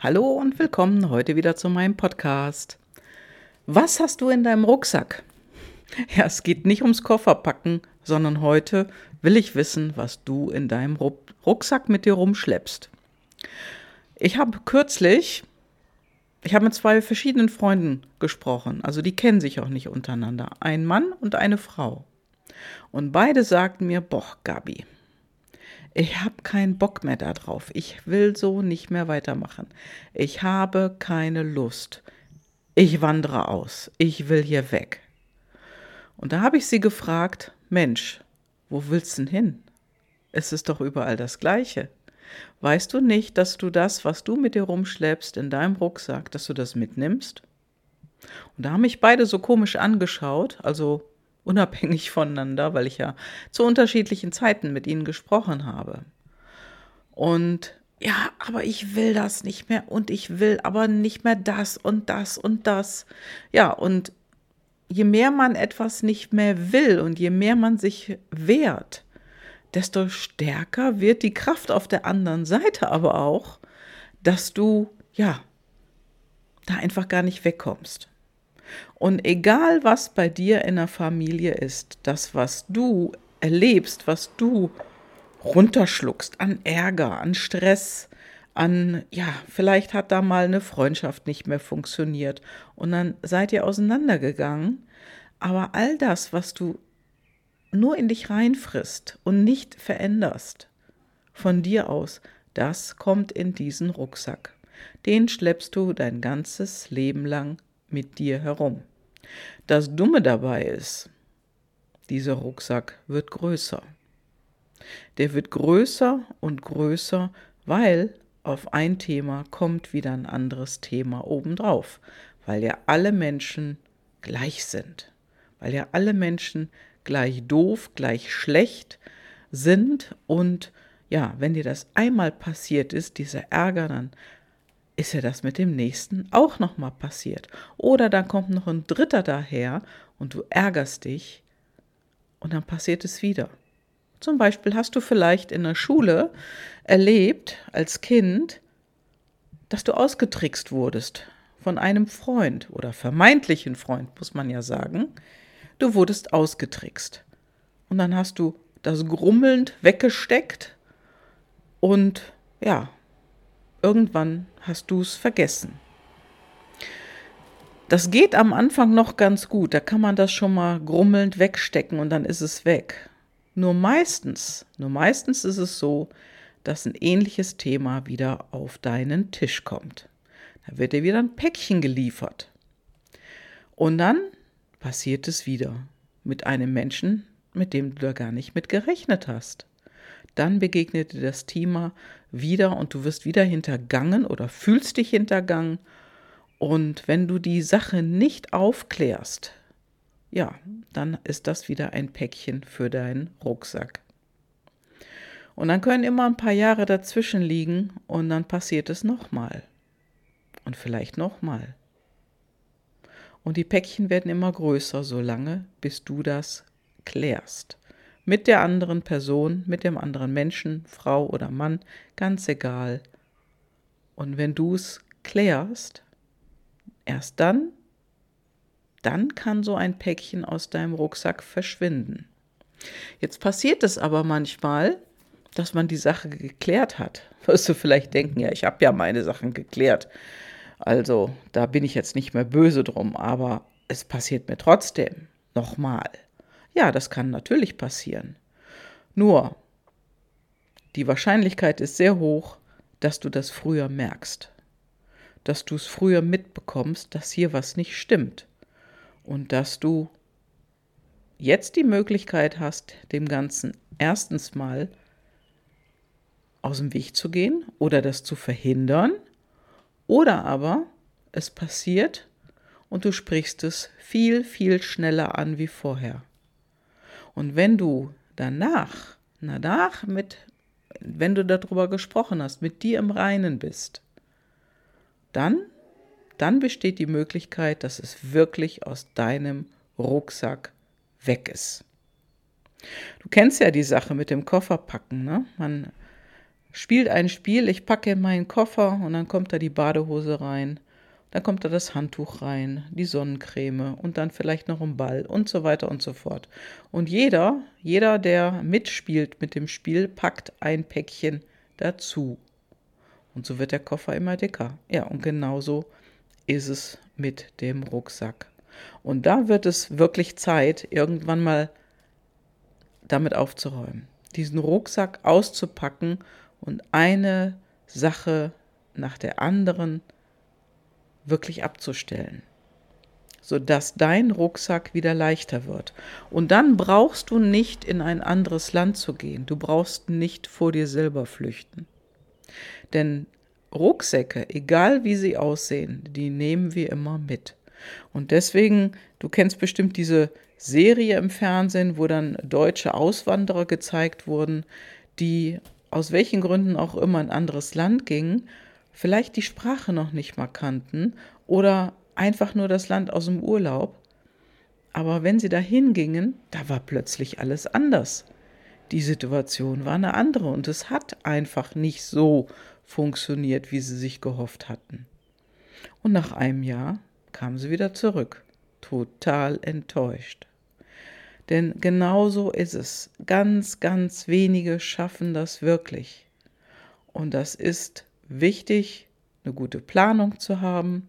Hallo und willkommen heute wieder zu meinem Podcast. Was hast du in deinem Rucksack? Ja, es geht nicht ums Kofferpacken, sondern heute will ich wissen, was du in deinem Rucksack mit dir rumschleppst. Ich habe kürzlich, ich habe mit zwei verschiedenen Freunden gesprochen, also die kennen sich auch nicht untereinander, ein Mann und eine Frau. Und beide sagten mir, boah, Gabi, ich habe keinen Bock mehr darauf. Ich will so nicht mehr weitermachen. Ich habe keine Lust. Ich wandere aus. Ich will hier weg. Und da habe ich sie gefragt, Mensch, wo willst du denn hin? Es ist doch überall das Gleiche. Weißt du nicht, dass du das, was du mit dir rumschleppst in deinem Rucksack, dass du das mitnimmst? Und da haben mich beide so komisch angeschaut, also unabhängig voneinander, weil ich ja zu unterschiedlichen Zeiten mit ihnen gesprochen habe. Und ja, aber ich will das nicht mehr und ich will aber nicht mehr das und das und das. Ja, und je mehr man etwas nicht mehr will und je mehr man sich wehrt, desto stärker wird die Kraft auf der anderen Seite aber auch, dass du, ja, da einfach gar nicht wegkommst. Und egal, was bei dir in der Familie ist, das, was du erlebst, was du runterschluckst an Ärger, an Stress, an, ja, vielleicht hat da mal eine Freundschaft nicht mehr funktioniert und dann seid ihr auseinandergegangen. Aber all das, was du nur in dich reinfrisst und nicht veränderst, von dir aus, das kommt in diesen Rucksack. Den schleppst du dein ganzes Leben lang mit dir herum. Das Dumme dabei ist, dieser Rucksack wird größer. Der wird größer und größer, weil auf ein Thema kommt wieder ein anderes Thema obendrauf, weil ja alle Menschen gleich sind, weil ja alle Menschen gleich doof, gleich schlecht sind und ja, wenn dir das einmal passiert ist, dieser Ärger, dann ist ja das mit dem nächsten auch nochmal passiert. Oder dann kommt noch ein dritter daher und du ärgerst dich und dann passiert es wieder. Zum Beispiel hast du vielleicht in der Schule erlebt als Kind, dass du ausgetrickst wurdest von einem Freund oder vermeintlichen Freund, muss man ja sagen. Du wurdest ausgetrickst. Und dann hast du das grummelnd weggesteckt und ja, irgendwann hast du es vergessen. Das geht am Anfang noch ganz gut, da kann man das schon mal grummelnd wegstecken und dann ist es weg. Nur meistens, nur meistens ist es so, dass ein ähnliches Thema wieder auf deinen Tisch kommt. Da wird dir wieder ein Päckchen geliefert. Und dann passiert es wieder mit einem Menschen, mit dem du da gar nicht mit gerechnet hast dann begegnet dir das Thema wieder und du wirst wieder hintergangen oder fühlst dich hintergangen. Und wenn du die Sache nicht aufklärst, ja, dann ist das wieder ein Päckchen für deinen Rucksack. Und dann können immer ein paar Jahre dazwischen liegen und dann passiert es nochmal. Und vielleicht nochmal. Und die Päckchen werden immer größer, solange bis du das klärst mit der anderen Person, mit dem anderen Menschen, Frau oder Mann, ganz egal. Und wenn du es klärst, erst dann, dann kann so ein Päckchen aus deinem Rucksack verschwinden. Jetzt passiert es aber manchmal, dass man die Sache geklärt hat. Wirst du vielleicht denken, ja, ich habe ja meine Sachen geklärt. Also da bin ich jetzt nicht mehr böse drum, aber es passiert mir trotzdem nochmal. Ja, das kann natürlich passieren. Nur, die Wahrscheinlichkeit ist sehr hoch, dass du das früher merkst, dass du es früher mitbekommst, dass hier was nicht stimmt und dass du jetzt die Möglichkeit hast, dem Ganzen erstens mal aus dem Weg zu gehen oder das zu verhindern oder aber es passiert und du sprichst es viel, viel schneller an wie vorher. Und wenn du danach, danach mit, wenn du darüber gesprochen hast, mit dir im Reinen bist, dann, dann besteht die Möglichkeit, dass es wirklich aus deinem Rucksack weg ist. Du kennst ja die Sache mit dem Kofferpacken, ne? Man spielt ein Spiel, ich packe in meinen Koffer und dann kommt da die Badehose rein, dann kommt da das Handtuch rein, die Sonnencreme und dann vielleicht noch ein Ball und so weiter und so fort. Und jeder, jeder, der mitspielt mit dem Spiel, packt ein Päckchen dazu. Und so wird der Koffer immer dicker. Ja, und genauso ist es mit dem Rucksack. Und da wird es wirklich Zeit, irgendwann mal damit aufzuräumen, diesen Rucksack auszupacken und eine Sache nach der anderen wirklich abzustellen, sodass dein Rucksack wieder leichter wird. Und dann brauchst du nicht in ein anderes Land zu gehen, du brauchst nicht vor dir selber flüchten. Denn Rucksäcke, egal wie sie aussehen, die nehmen wir immer mit. Und deswegen, du kennst bestimmt diese Serie im Fernsehen, wo dann deutsche Auswanderer gezeigt wurden, die aus welchen Gründen auch immer in ein anderes Land gingen, vielleicht die Sprache noch nicht mal kannten oder einfach nur das Land aus dem Urlaub. Aber wenn sie dahin gingen, da war plötzlich alles anders. Die Situation war eine andere und es hat einfach nicht so funktioniert, wie sie sich gehofft hatten. Und nach einem Jahr kam sie wieder zurück, total enttäuscht. Denn genau so ist es. Ganz, ganz wenige schaffen das wirklich. Und das ist wichtig, eine gute Planung zu haben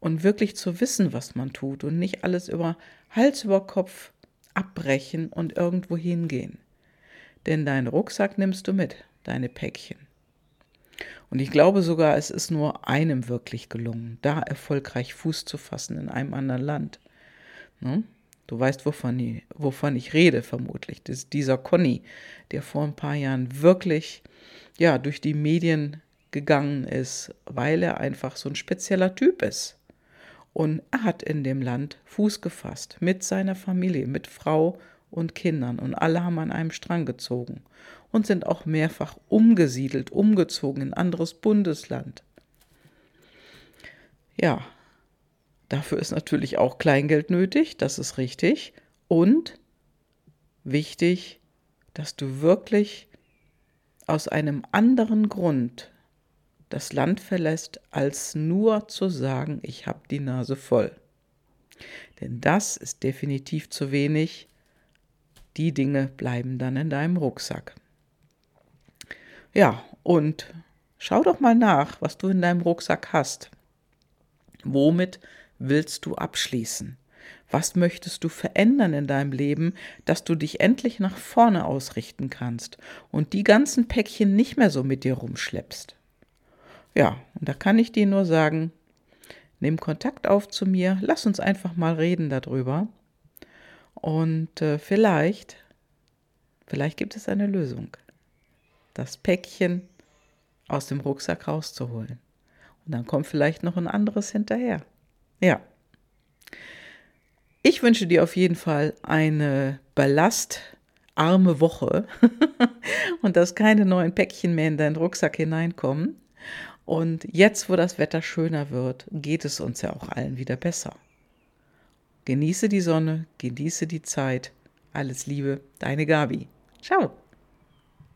und wirklich zu wissen, was man tut und nicht alles über Hals über Kopf abbrechen und irgendwo hingehen. Denn deinen Rucksack nimmst du mit, deine Päckchen. Und ich glaube sogar, es ist nur einem wirklich gelungen, da erfolgreich Fuß zu fassen in einem anderen Land. Ne? Du weißt, wovon ich, wovon ich rede, vermutlich. Das ist dieser Conny, der vor ein paar Jahren wirklich ja, durch die Medien gegangen ist, weil er einfach so ein spezieller Typ ist. Und er hat in dem Land Fuß gefasst, mit seiner Familie, mit Frau und Kindern. Und alle haben an einem Strang gezogen und sind auch mehrfach umgesiedelt, umgezogen in anderes Bundesland. Ja, dafür ist natürlich auch Kleingeld nötig, das ist richtig. Und wichtig, dass du wirklich aus einem anderen Grund das Land verlässt, als nur zu sagen, ich habe die Nase voll. Denn das ist definitiv zu wenig. Die Dinge bleiben dann in deinem Rucksack. Ja, und schau doch mal nach, was du in deinem Rucksack hast. Womit willst du abschließen? Was möchtest du verändern in deinem Leben, dass du dich endlich nach vorne ausrichten kannst und die ganzen Päckchen nicht mehr so mit dir rumschleppst? Ja, und da kann ich dir nur sagen, nimm Kontakt auf zu mir, lass uns einfach mal reden darüber. Und äh, vielleicht, vielleicht gibt es eine Lösung das Päckchen aus dem Rucksack rauszuholen. Und dann kommt vielleicht noch ein anderes hinterher. Ja. Ich wünsche dir auf jeden Fall eine ballastarme Woche und dass keine neuen Päckchen mehr in deinen Rucksack hineinkommen. Und jetzt, wo das Wetter schöner wird, geht es uns ja auch allen wieder besser. Genieße die Sonne, genieße die Zeit. Alles Liebe, deine Gabi. Ciao.